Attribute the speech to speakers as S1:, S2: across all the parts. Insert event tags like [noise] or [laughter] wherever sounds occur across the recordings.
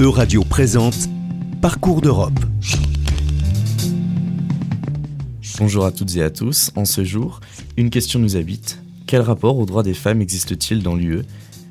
S1: Euradio présente Parcours d'Europe.
S2: Bonjour à toutes et à tous. En ce jour, une question nous habite. Quel rapport aux droits des femmes existe-t-il dans l'UE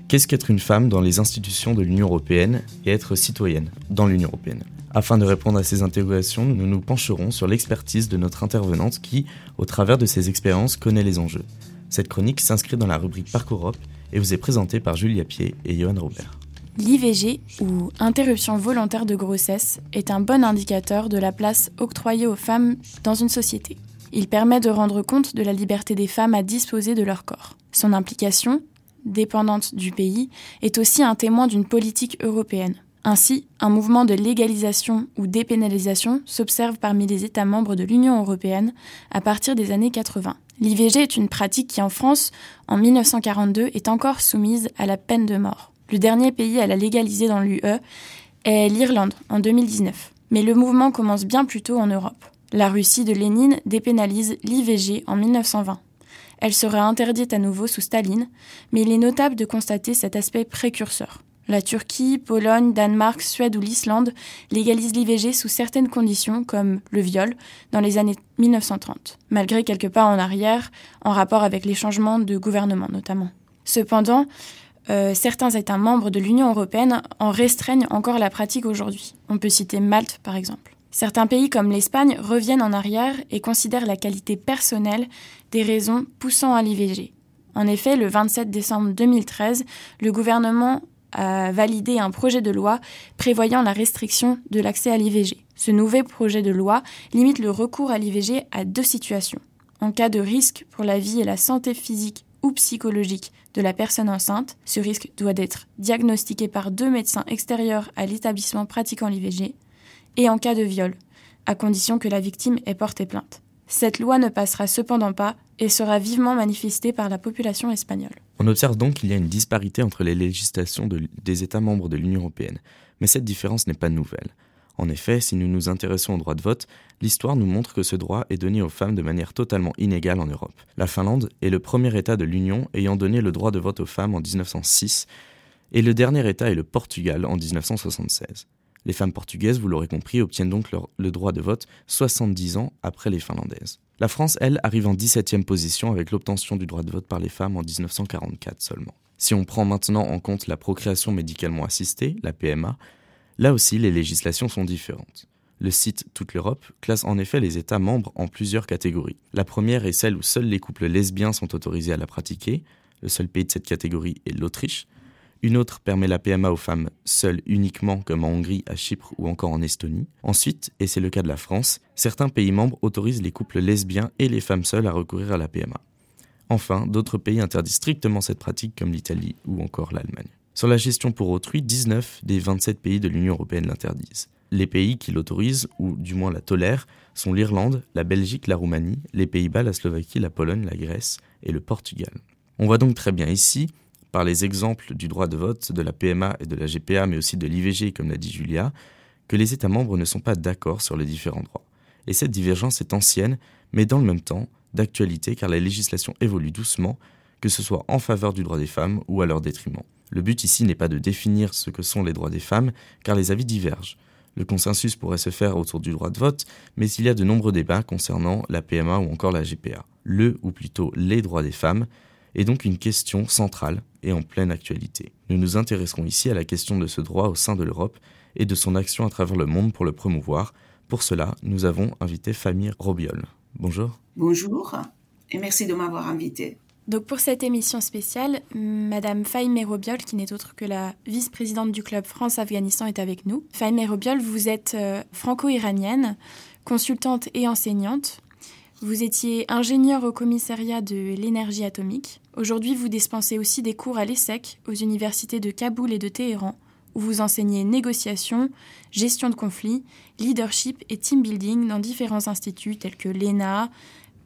S2: Qu'est-ce qu'être une femme dans les institutions de l'Union européenne et être citoyenne dans l'Union européenne? Afin de répondre à ces interrogations, nous nous pencherons sur l'expertise de notre intervenante qui, au travers de ses expériences, connaît les enjeux. Cette chronique s'inscrit dans la rubrique Parcours Europe et vous est présentée par Julia Pied et Johan Robert.
S3: L'IVG, ou interruption volontaire de grossesse, est un bon indicateur de la place octroyée aux femmes dans une société. Il permet de rendre compte de la liberté des femmes à disposer de leur corps. Son implication, dépendante du pays, est aussi un témoin d'une politique européenne. Ainsi, un mouvement de légalisation ou dépénalisation s'observe parmi les États membres de l'Union européenne à partir des années 80. L'IVG est une pratique qui en France, en 1942, est encore soumise à la peine de mort. Le dernier pays à la légaliser dans l'UE est l'Irlande en 2019. Mais le mouvement commence bien plus tôt en Europe. La Russie de Lénine dépénalise l'IVG en 1920. Elle sera interdite à nouveau sous Staline, mais il est notable de constater cet aspect précurseur. La Turquie, Pologne, Danemark, Suède ou l'Islande légalisent l'IVG sous certaines conditions, comme le viol, dans les années 1930, malgré quelques pas en arrière, en rapport avec les changements de gouvernement notamment. Cependant, euh, certains États membres de l'Union européenne en restreignent encore la pratique aujourd'hui. On peut citer Malte par exemple. Certains pays comme l'Espagne reviennent en arrière et considèrent la qualité personnelle des raisons poussant à l'IVG. En effet, le 27 décembre 2013, le gouvernement a validé un projet de loi prévoyant la restriction de l'accès à l'IVG. Ce nouvel projet de loi limite le recours à l'IVG à deux situations. En cas de risque pour la vie et la santé physique ou psychologique de la personne enceinte, ce risque doit être diagnostiqué par deux médecins extérieurs à l'établissement pratiquant l'IVG, et en cas de viol, à condition que la victime ait porté plainte. Cette loi ne passera cependant pas et sera vivement manifestée par la population espagnole.
S2: On observe donc qu'il y a une disparité entre les législations des États membres de l'Union européenne, mais cette différence n'est pas nouvelle. En effet, si nous nous intéressons au droit de vote, l'histoire nous montre que ce droit est donné aux femmes de manière totalement inégale en Europe. La Finlande est le premier État de l'Union ayant donné le droit de vote aux femmes en 1906, et le dernier État est le Portugal en 1976. Les femmes portugaises, vous l'aurez compris, obtiennent donc le droit de vote 70 ans après les Finlandaises. La France, elle, arrive en 17e position avec l'obtention du droit de vote par les femmes en 1944 seulement. Si on prend maintenant en compte la procréation médicalement assistée, la PMA, là aussi les législations sont différentes. Le site Toute l'Europe classe en effet les États membres en plusieurs catégories. La première est celle où seuls les couples lesbiens sont autorisés à la pratiquer. Le seul pays de cette catégorie est l'Autriche. Une autre permet la PMA aux femmes seules uniquement, comme en Hongrie, à Chypre ou encore en Estonie. Ensuite, et c'est le cas de la France, certains pays membres autorisent les couples lesbiens et les femmes seules à recourir à la PMA. Enfin, d'autres pays interdisent strictement cette pratique comme l'Italie ou encore l'Allemagne. Sur la gestion pour autrui, 19 des 27 pays de l'Union européenne l'interdisent. Les pays qui l'autorisent, ou du moins la tolèrent, sont l'Irlande, la Belgique, la Roumanie, les Pays-Bas, la Slovaquie, la Pologne, la Grèce et le Portugal. On voit donc très bien ici par les exemples du droit de vote, de la PMA et de la GPA, mais aussi de l'IVG, comme l'a dit Julia, que les États membres ne sont pas d'accord sur les différents droits. Et cette divergence est ancienne, mais dans le même temps d'actualité, car la législation évolue doucement, que ce soit en faveur du droit des femmes ou à leur détriment. Le but ici n'est pas de définir ce que sont les droits des femmes, car les avis divergent. Le consensus pourrait se faire autour du droit de vote, mais il y a de nombreux débats concernant la PMA ou encore la GPA. Le, ou plutôt les droits des femmes, est donc une question centrale et en pleine actualité. Nous nous intéresserons ici à la question de ce droit au sein de l'Europe et de son action à travers le monde pour le promouvoir. Pour cela, nous avons invité Famir Robiol. Bonjour.
S4: Bonjour et merci de m'avoir invité.
S3: Donc pour cette émission spéciale, Madame Faïme Robiol, qui n'est autre que la vice-présidente du club France-Afghanistan, est avec nous. Faïme Robiol, vous êtes euh, franco-iranienne, consultante et enseignante. Vous étiez ingénieur au commissariat de l'énergie atomique. Aujourd'hui, vous dispensez aussi des cours à l'ESSEC aux universités de Kaboul et de Téhéran, où vous enseignez négociation, gestion de conflits, leadership et team building dans différents instituts tels que l'ENA,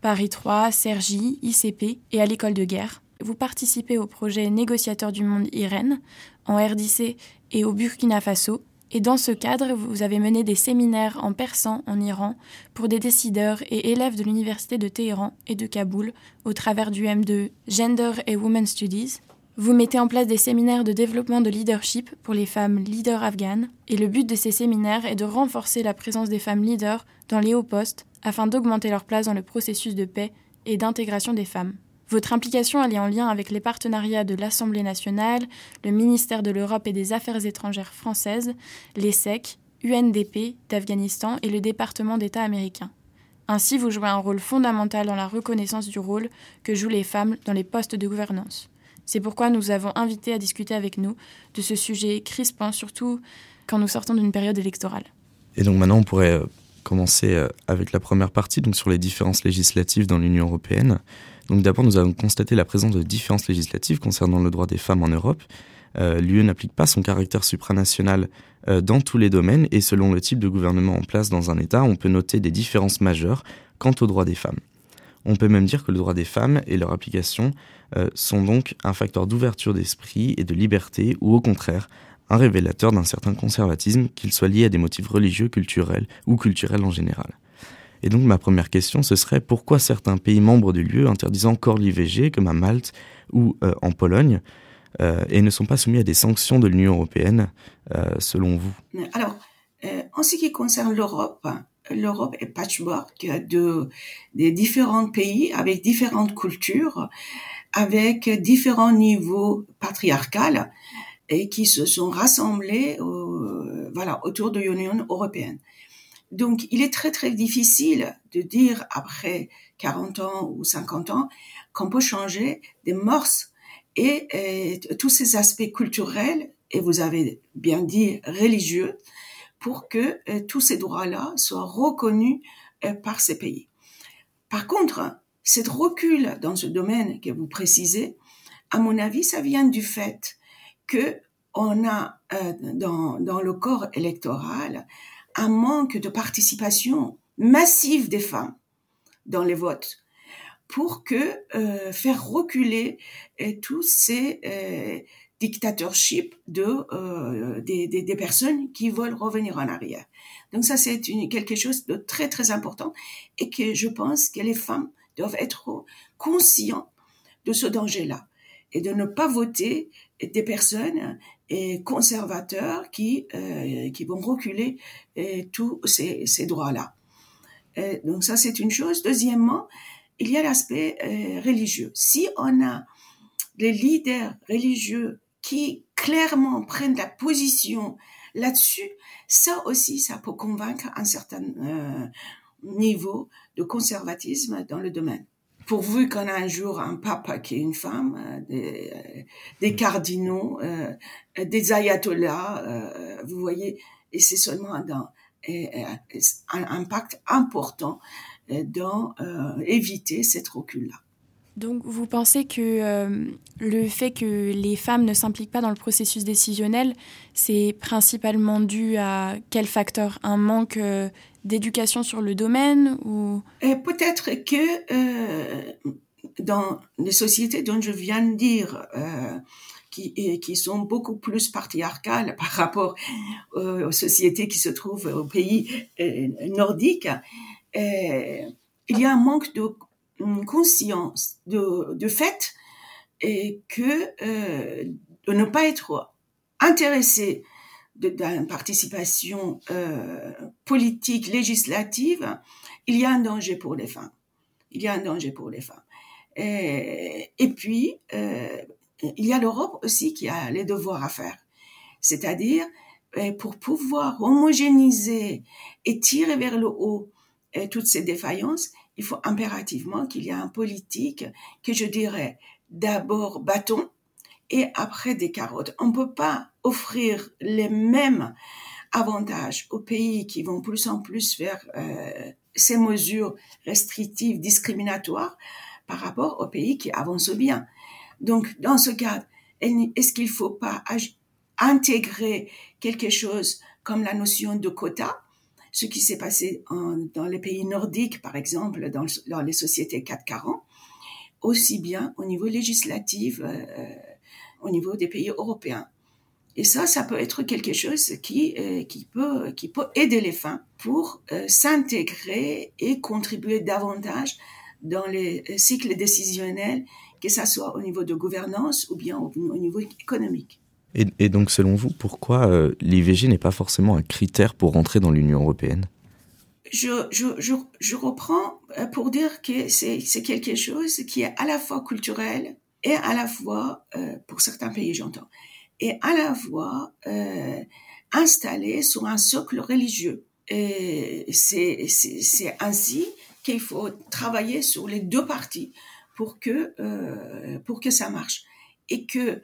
S3: Paris 3, Sergi, ICP et à l'école de guerre. Vous participez au projet Négociateur du monde IREN en RDC et au Burkina Faso et dans ce cadre, vous avez mené des séminaires en persan en Iran pour des décideurs et élèves de l'université de Téhéran et de Kaboul au travers du M2 Gender et Women Studies. Vous mettez en place des séminaires de développement de leadership pour les femmes leaders afghanes, et le but de ces séminaires est de renforcer la présence des femmes leaders dans les hauts postes afin d'augmenter leur place dans le processus de paix et d'intégration des femmes. Votre implication est en lien avec les partenariats de l'Assemblée nationale, le ministère de l'Europe et des Affaires étrangères françaises, l'ESSEC, UNDP d'Afghanistan et le département d'État américain. Ainsi, vous jouez un rôle fondamental dans la reconnaissance du rôle que jouent les femmes dans les postes de gouvernance. C'est pourquoi nous avons invité à discuter avec nous de ce sujet crispant, surtout quand nous sortons d'une période électorale.
S2: Et donc maintenant, on pourrait euh, commencer euh, avec la première partie, donc sur les différences législatives dans l'Union européenne. Donc d'abord, nous avons constaté la présence de différences législatives concernant le droit des femmes en Europe. Euh, L'UE n'applique pas son caractère supranational dans tous les domaines et selon le type de gouvernement en place dans un État, on peut noter des différences majeures quant aux droits des femmes. On peut même dire que le droit des femmes et leur application euh, sont donc un facteur d'ouverture d'esprit et de liberté, ou au contraire, un révélateur d'un certain conservatisme, qu'il soit lié à des motifs religieux, culturels ou culturels en général. Et donc ma première question, ce serait pourquoi certains pays membres de l'UE interdisent encore l'IVG, comme à Malte ou euh, en Pologne, euh, et ne sont pas soumis à des sanctions de l'Union européenne, selon vous?
S4: En ce qui concerne l'Europe, l'Europe est patchwork de, des différents pays avec différentes cultures, avec différents niveaux patriarcales et qui se sont rassemblés voilà, autour de l'Union européenne. Donc, il est très, très difficile de dire après 40 ans ou 50 ans qu'on peut changer des mœurs et, et, tous ces aspects culturels, et vous avez bien dit religieux, pour que euh, tous ces droits-là soient reconnus euh, par ces pays. Par contre, cette recul dans ce domaine que vous précisez, à mon avis, ça vient du fait que on a euh, dans, le corps électoral un manque de participation massive des femmes dans les votes pour que faire reculer tous ces dictatorship de euh, des, des, des, personnes qui veulent revenir en arrière. Donc ça c'est quelque chose de très très important et que je pense que les femmes doivent être conscients de ce danger-là et de ne pas voter des personnes et conservateurs qui euh, qui vont reculer euh, tous ces, ces droits-là. Euh, donc ça c'est une chose. Deuxièmement, il y a l'aspect euh, religieux. Si on a les leaders religieux qui clairement prennent la position là-dessus, ça aussi, ça peut convaincre un certain euh, niveau de conservatisme dans le domaine. Pourvu qu'on a un jour un pape qui est une femme, euh, des, euh, des cardinaux, euh, des ayatollahs, euh, vous voyez, et c'est seulement un impact important dans éviter cette recul-là.
S3: Donc vous pensez que euh, le fait que les femmes ne s'impliquent pas dans le processus décisionnel, c'est principalement dû à quel facteur? Un manque euh, d'éducation sur le domaine ou?
S4: Peut-être que euh, dans les sociétés dont je viens de dire, euh, qui, qui sont beaucoup plus patriarcales [laughs] par rapport aux sociétés qui se trouvent aux pays euh, nordiques, euh, il y a un manque de une conscience de, de fait et que euh, de ne pas être intéressé d'une participation euh, politique, législative, il y a un danger pour les femmes. Il y a un danger pour les femmes. Et, et puis, euh, il y a l'Europe aussi qui a les devoirs à faire. C'est-à-dire, euh, pour pouvoir homogénéiser et tirer vers le haut euh, toutes ces défaillances, il faut impérativement qu'il y ait un politique que je dirais d'abord bâton et après des carottes. On ne peut pas offrir les mêmes avantages aux pays qui vont plus en plus faire euh, ces mesures restrictives, discriminatoires par rapport aux pays qui avancent bien. Donc, dans ce cadre, est-ce qu'il ne faut pas intégrer quelque chose comme la notion de quota? Ce qui s'est passé dans les pays nordiques, par exemple, dans, les sociétés 440, aussi bien au niveau législatif, euh, au niveau des pays européens. Et ça, ça peut être quelque chose qui, euh, peut, aider les femmes pour euh, s'intégrer et contribuer davantage dans les cycles décisionnels que ce soit au niveau de gouvernance ou bien au, niveau économique.
S2: Et, donc, selon vous, pourquoi euh, l'IVG n'est pas forcément un critère pour rentrer dans l'Union européenne?
S4: Je, je, je, je, reprends euh, pour dire que c'est quelque chose qui est à la fois culturel et à la fois, euh, pour certains pays j'entends, et à la fois installé sur un socle religieux. Et c'est ainsi qu'il faut travailler sur les deux parties pour que, pour que ça marche. Et que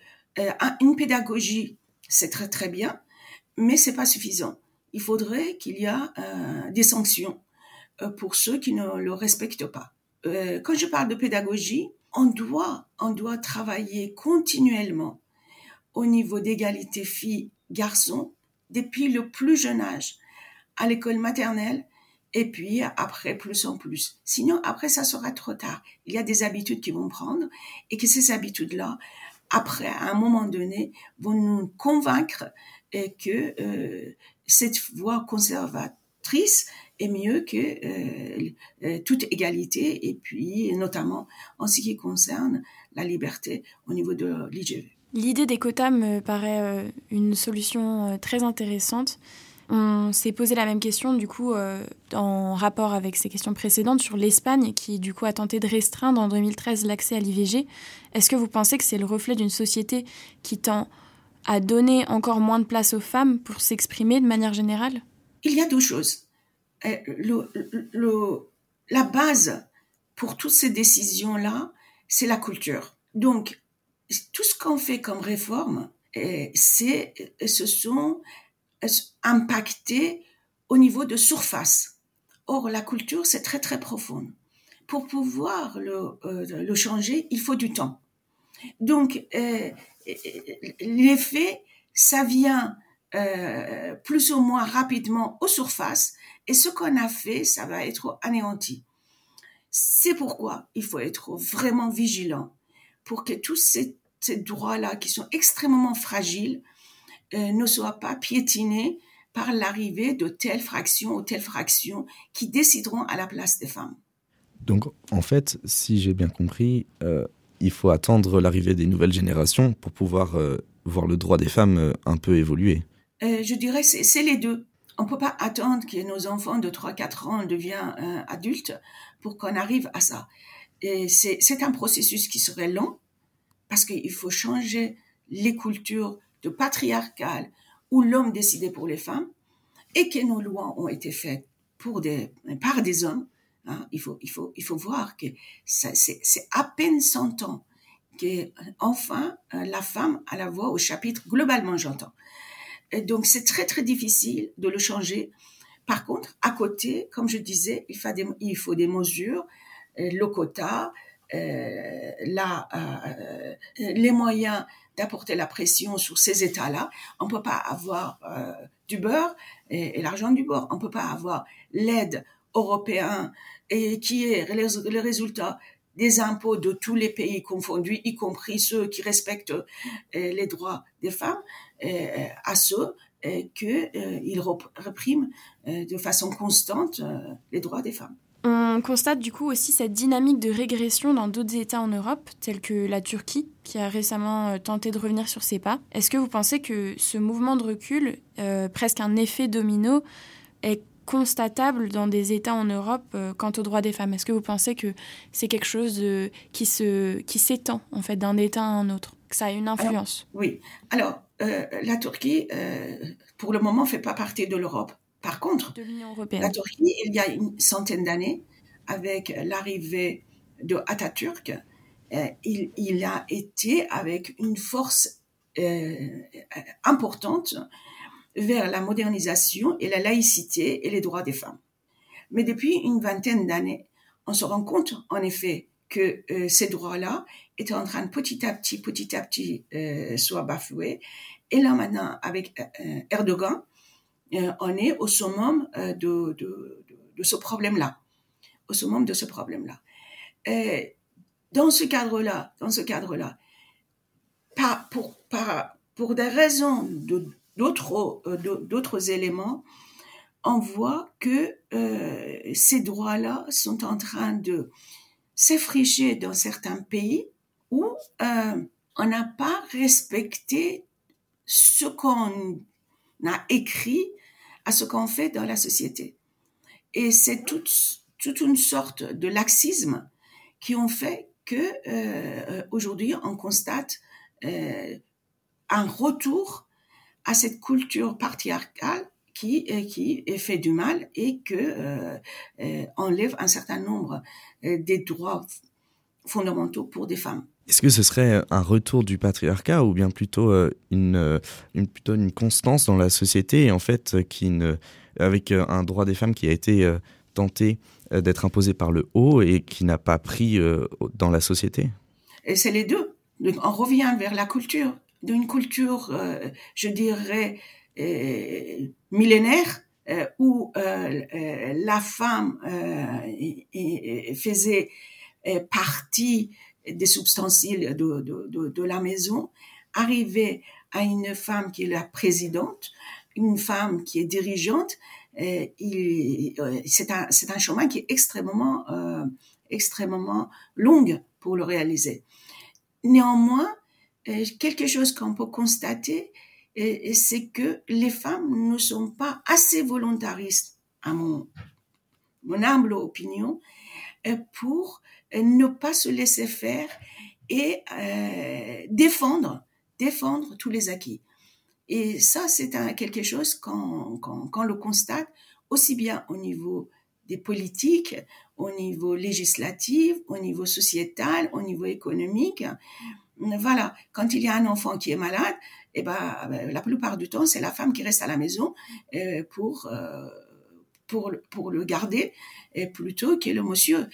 S4: une pédagogie, c'est très très bien, mais c'est pas suffisant. Il faudrait qu'il y a euh, des sanctions euh, pour ceux qui ne le respectent pas. Euh, quand je parle de pédagogie, on doit, on doit travailler continuellement au niveau d'égalité filles-garçons depuis le plus jeune âge, à l'école maternelle, et puis après plus en plus. Sinon, après, ça sera trop tard. Il y a des habitudes qui vont prendre et que ces habitudes-là, après, à un moment donné, vont nous convaincre que euh, cette voie conservatrice est mieux que euh, euh, toute égalité et puis notamment en ce qui concerne la liberté au niveau de l'IGV.
S3: L'idée des quotas me paraît une solution très intéressante. On s'est posé la même question, du coup, euh, en rapport avec ces questions précédentes, sur l'Espagne, qui, du coup, a tenté de restreindre en 2013 l'accès à l'IVG. Est-ce que vous pensez que c'est le reflet d'une société qui tend à donner encore moins de place aux femmes pour s'exprimer de manière générale?
S4: Il y a deux choses. Le, la base pour toutes ces décisions-là, c'est la culture. Donc, tout ce qu'on fait comme réforme, euh, c'est, euh, se sont euh, impactés au niveau de surface. Or, la culture, c'est très, très profond. Pour pouvoir le, le changer, il faut du temps. Donc, euh, l'effet, ça vient euh, plus ou moins rapidement aux surfaces, et ce qu'on a fait, ça va être anéanti. C'est pourquoi il faut être vraiment vigilant pour que tous ces, droits-là, qui sont extrêmement fragiles, euh, ne soient pas piétinés par l'arrivée de telle fraction ou telle fraction qui décideront à la place des femmes.
S2: Donc, en fait, si j'ai bien compris, euh, il faut attendre l'arrivée des nouvelles générations pour pouvoir euh, voir le droit des femmes un peu évoluer.
S4: je dirais c'est les deux. On ne peut pas attendre que nos enfants de 3-4 ans deviennent adultes pour qu'on arrive à ça. C'est un processus qui serait long, parce qu'il faut changer les cultures de patriarcales où l'homme décidait pour les femmes et que nos lois ont été faites pour des, par des hommes. Hein. il, faut, il, faut, il faut voir que c'est à peine 100 ans que enfin la femme a la voix au chapitre, globalement j'entends. Donc c'est très très difficile de le changer. Par contre, à côté, comme je disais, il faut des, mesures, euh, le quota, euh, euh, les moyens d'apporter la pression sur ces États-là. On peut pas avoir euh, du beurre et, l'argent du beurre. On peut pas avoir l'aide européenne et qui est le résultat des impôts de tous les pays confondus, y compris ceux qui respectent les droits des femmes, à ceux qu'ils repriment de façon constante les droits des femmes.
S3: On constate du coup aussi cette dynamique de régression dans d'autres États en Europe, tels que la Turquie, qui a récemment euh, tenté de revenir sur ses pas. Est-ce que vous pensez que ce mouvement de recul, euh, presque un effet domino, est constatable dans des États en Europe euh, quant aux droits des femmes? Est-ce que vous pensez que c'est quelque chose qui se qui s'étend en fait d'un État à un autre, que ça a une influence?
S4: Oui. Alors la Turquie, pour le moment, fait pas partie de l'Europe. Par contre, la Turquie, il y a une centaine d'années, avec l'arrivée de Atatürk, euh, il, a été avec une force euh, importante vers la modernisation et la laïcité et les droits des femmes. Mais depuis une vingtaine d'années, on se rend compte en effet que euh, ces droits-là étaient en train de petit à petit, petit à petit, soit bafoués. Et là maintenant, avec Erdogan, euh, on est au summum euh, de, ce problème-là, au summum de ce problème-là. Dans ce cadre-là, dans ce cadre-là, pour, des raisons d'autres euh, d'autres éléments, on voit que ces droits-là sont en train de s'effricher dans certains pays où euh, on n'a pas respecté ce qu'on a écrit à ce qu'on fait dans la société. Et c'est toute, toute une sorte de laxisme qui ont fait que euh, aujourd'hui on constate euh, un retour à cette culture patriarcale qui euh, qui fait du mal et que enlève un certain nombre des droits fondamentaux pour des femmes.
S2: Est-ce que ce serait un retour du patriarcat ou bien plutôt une, plutôt une constance dans la société et en fait qui ne avec un droit des femmes qui a été tenté euh, d'être imposé par le haut et qui n'a pas pris euh, dans la société
S4: Et c'est les deux. On revient vers la culture, d'une culture, euh, je dirais, millénaire, où la femme faisait partie des ustensiles de, la maison, arriver à une femme qui est la présidente, une femme qui est dirigeante, c'est un, c'est un chemin qui est extrêmement, euh, extrêmement long pour le réaliser. Néanmoins, euh, quelque chose qu'on peut constater, euh, c'est que les femmes ne sont pas assez volontaristes, à mon, humble opinion, euh, pour euh, ne pas se laisser faire et euh, défendre, défendre tous les acquis. Et ça, c'est quelque chose qu'on qu'on- qu'on le constate aussi bien au niveau des politiques, au niveau législatif, au niveau sociétal, au niveau économique. Voilà, quand il y a un enfant qui est malade, eh ben, la plupart du temps, c'est la femme qui reste à la maison euh, pour, euh, pour, pour le garder plutôt que le monsieur.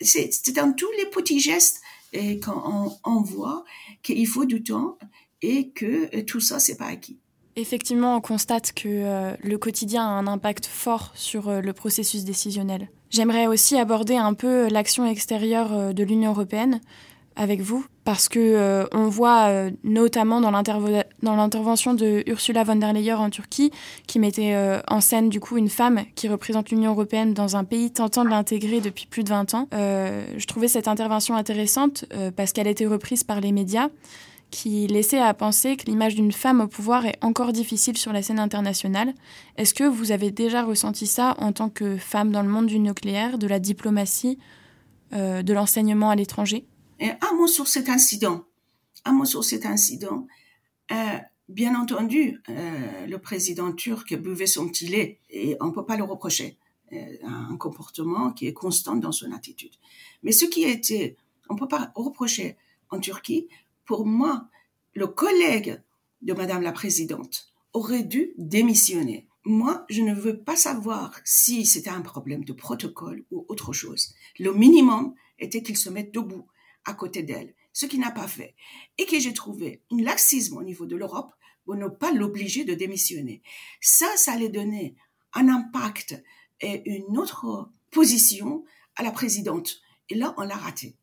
S4: C'est dans tous les petits gestes et quand on, on voit qu'il faut du temps et que euh, tout ça, c'est pas acquis.
S3: Effectivement, on constate que euh, le quotidien a un impact fort sur euh, le processus décisionnel. J'aimerais aussi aborder un peu l'action extérieure de l'Union européenne avec vous, parce que on voit notamment dans l'intervention de Ursula von der Leyen en Turquie, qui mettait en scène du coup une femme qui représente l'Union européenne dans un pays tentant de l'intégrer depuis plus de 20 ans. Je trouvais cette intervention intéressante parce qu'elle a été reprise par les médias qui laissait à penser que l'image d'une femme au pouvoir est encore difficile sur la scène internationale. Est-ce que vous avez déjà ressenti ça en tant que femme dans le monde du nucléaire, de la diplomatie, euh, de l'enseignement à l'étranger?
S4: Un mot sur cet incident. Sur cet incident. Euh, bien entendu, euh, le président turc buvait son petit lait et on ne peut pas le reprocher. Un comportement qui est constant dans son attitude. Mais ce qui a été, on ne peut pas reprocher en Turquie, pour moi, le collègue de Madame la Présidente aurait dû démissionner. Moi, je ne veux pas savoir si c'était un problème de protocole ou autre chose. Le minimum était qu'il se mette debout à côté d'elle, ce qu'il n'a pas fait. Et que j'ai trouvé un laxisme au niveau de l'Europe pour ne pas l'obliger de démissionner. Ça, ça allait donner un impact et une autre position à la présidente. Et là, on l'a raté.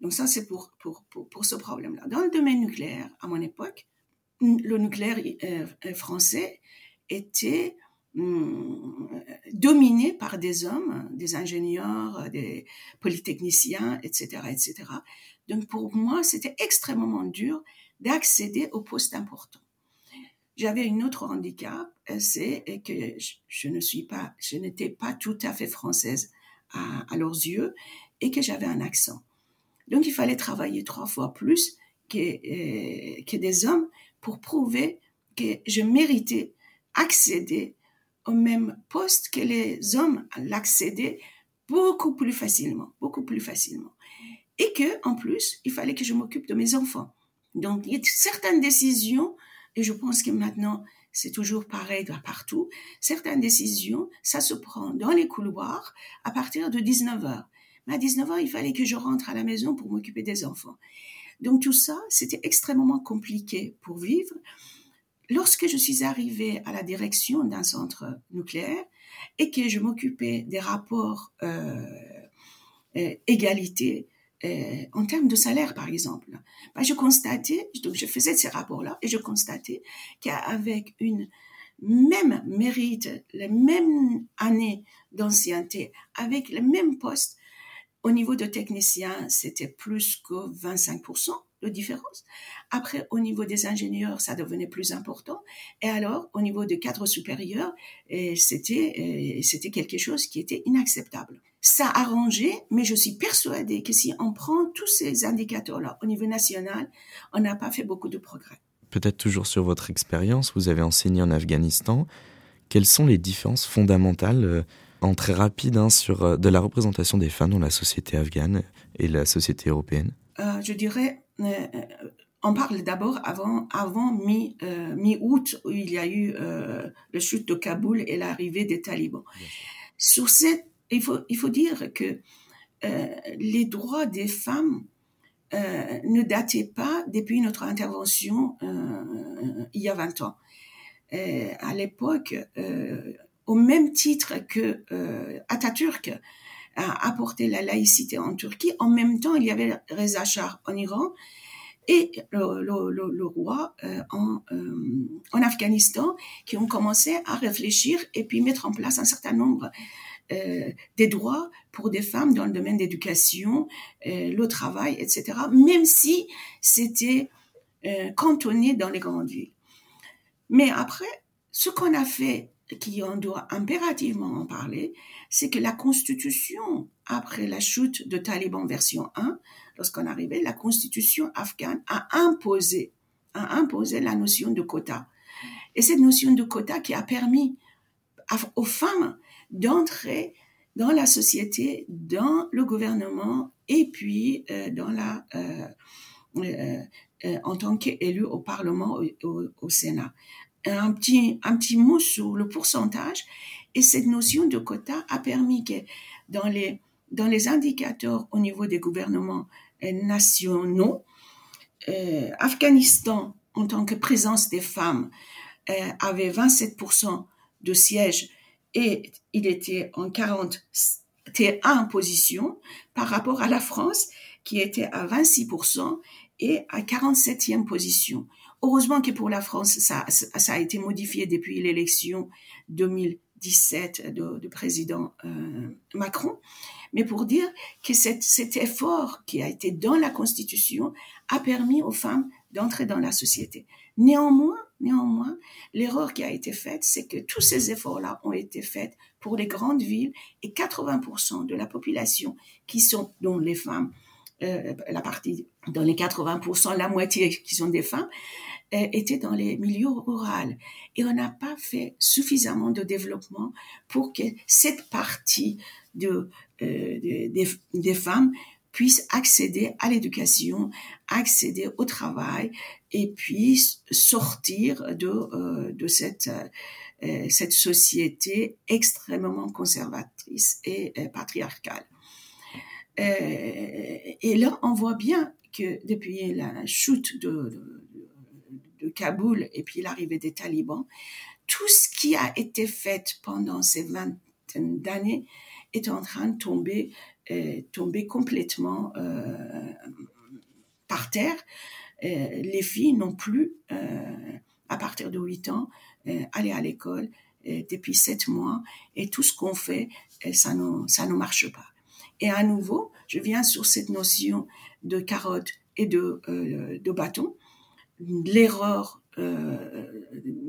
S4: Donc ça, c'est pour, pour, pour, ce problème-là. Dans le domaine nucléaire, à mon époque, le nucléaire euh, français était hum, dominé par des hommes, des ingénieurs, des polytechniciens, etc., etc. Donc pour moi, c'était extrêmement dur d'accéder aux postes importants. J'avais une autre handicap, c'est que je, ne suis pas, je n'étais pas tout à fait française à leurs yeux et que j'avais un accent. Donc il fallait travailler trois fois plus que, euh, que des hommes pour prouver que je méritais accéder au même poste que les hommes l'accédaient beaucoup plus facilement, beaucoup plus facilement. Et que, en plus, il fallait que je m'occupe de mes enfants. Donc, il y a certaines décisions, et je pense que maintenant, c'est toujours pareil partout, certaines décisions, ça se prend dans les couloirs à partir de 19 heures. À 19 heures, il fallait que je rentre à la maison pour m'occuper des enfants. Donc tout ça, c'était extrêmement compliqué pour vivre. Lorsque je suis arrivée à la direction d'un centre nucléaire et que je m'occupais des rapports euh, euh, égalité euh, en termes de salaire, par exemple, ben, je constatais, donc je faisais ces rapports-là et je constatais qu'avec une même mérite, les mêmes années d'ancienneté, avec le même poste, Au niveau de techniciens, c'était plus que 25% de différence. Après, au niveau des ingénieurs, ça devenait plus important. Et alors, au niveau de cadres supérieurs, c'était quelque chose qui était inacceptable. Ça a arrangé, mais je suis persuadée que si on prend tous ces indicateurs-là au niveau national, on n'a pas fait beaucoup de progrès.
S2: Peut-être toujours sur votre expérience, vous avez enseigné en Afghanistan. Quelles sont les différences fondamentales euh, en très rapide hein, sur euh, de la représentation des femmes dans la société afghane et la société européenne
S4: euh, Je dirais, on parle d'abord avant, avant mi, mi-août où il y a eu le chute de Kaboul et l'arrivée des talibans. Sur cette, il faut, il faut dire que les droits des femmes ne dataient pas depuis notre intervention il y a 20 ans. à l'époque, au même titre que euh, Atatürk a apporté la laïcité en Turquie, en même temps, il y avait Reza Shah en Iran et le, roi euh, en, euh, en Afghanistan qui ont commencé à réfléchir et puis mettre en place un certain nombre des droits pour des femmes dans le domaine d'éducation, le travail, etc., même si c'était cantonné dans les grandes villes. Mais après, ce qu'on a fait qui on doit impérativement en parler, c'est que la constitution, après la chute de Taliban version 1, lorsqu'on arrivait, la constitution afghane a imposé, a imposé la notion de quota. Et cette notion de quota qui a permis aux femmes d'entrer dans la société, dans le gouvernement et puis euh, dans la, euh, euh, en tant qu'élu au Parlement, au Sénat un petit, un petit mot sur le pourcentage. Et cette notion de quota a permis que dans les, dans les indicateurs au niveau des gouvernements euh, nationaux, euh, Afghanistan, en tant que présence des femmes, euh, avait 27% de sièges et il était en 41 position par rapport à la France qui était à 26% et à 47e position. Heureusement que pour la France, ça, a été modifié depuis l'élection 2017 du président euh, Macron. Mais pour dire que cet, cet effort qui a été dans la Constitution a permis aux femmes d'entrer dans la société. Néanmoins, néanmoins, l'erreur qui a été faite, c'est que tous ces efforts-là ont été faits pour les grandes villes et 80% de la population qui sont, dont les femmes, euh, la partie dans les 80%, la moitié qui sont des femmes, euh, étaient dans les milieux ruraux. Et on n'a pas fait suffisamment de développement pour que cette partie de, euh, des, des femmes puisse accéder à l'éducation, accéder au travail et puis sortir de, euh, de cette, euh, cette société extrêmement conservatrice et euh, patriarcale. Euh, et là, on voit bien que depuis la chute de, de, Kaboul et puis l'arrivée des talibans, tout ce qui a été fait pendant ces vingtaines d'années est en train de tomber, euh, tomber complètement euh, par terre. Les filles n'ont plus, à partir de 8 ans, aller à l'école depuis 7 mois et tout ce qu'on fait, ça ça ne marche pas. Et à nouveau, je viens sur cette notion de carotte et de, euh, de bâton. L'erreur euh,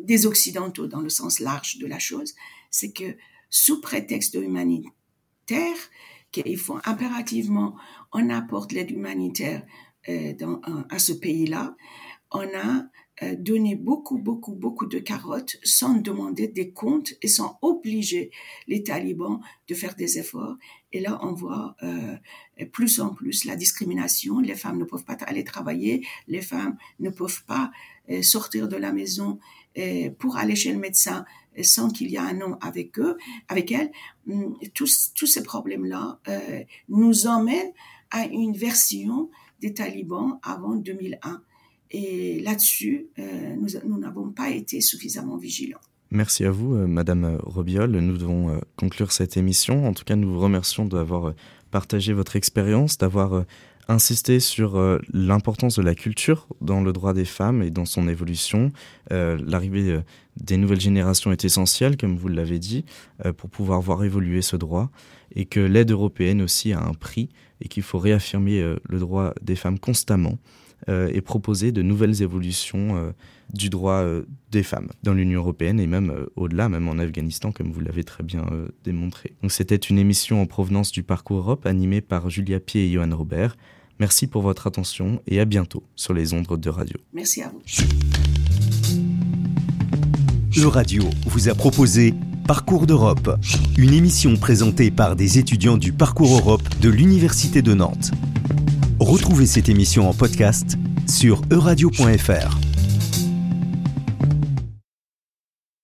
S4: des Occidentaux dans le sens large de la chose, c'est que sous prétexte humanitaire, qu'il faut impérativement, on apporte l'aide humanitaire euh, à ce pays-là, on a euh, donner beaucoup, beaucoup, beaucoup de carottes sans demander des comptes et sans obliger les talibans de faire des efforts. Et là, on voit euh, plus en plus la discrimination. Les femmes ne peuvent pas aller travailler, les femmes ne peuvent pas euh, sortir de la maison euh, pour aller chez le médecin sans qu'il y ait un homme avec eux, avec elles. Hum, tous, tous ces problèmes-là euh, nous emmènent à une version des talibans avant 2001. Et là-dessus, euh, nous n'avons pas été suffisamment vigilants.
S2: Merci à vous, euh, Madame Robiol. Nous devons euh, conclure cette émission. En tout cas, nous vous remercions d'avoir partagé votre expérience, d'avoir insister sur euh, l'importance de la culture dans le droit des femmes et dans son évolution. Euh, l'arrivée euh, des nouvelles générations est essentielle, comme vous l'avez dit, pour pouvoir voir évoluer ce droit, et que l'aide européenne aussi a un prix, et qu'il faut réaffirmer le droit des femmes constamment et proposer de nouvelles évolutions du droit des femmes dans l'Union européenne et même au-delà, même en Afghanistan, comme vous l'avez très bien démontré. Donc c'était une émission en provenance du Parcours Europe animée par Julia Pied et Johan Robert. Merci pour votre attention et à bientôt sur les ondes de radio.
S4: Merci à vous.
S1: Radio vous a proposé Parcours d'Europe, une émission présentée par des étudiants du Parcours Europe de l'Université de Nantes. Retrouvez cette émission en podcast sur euradio.fr.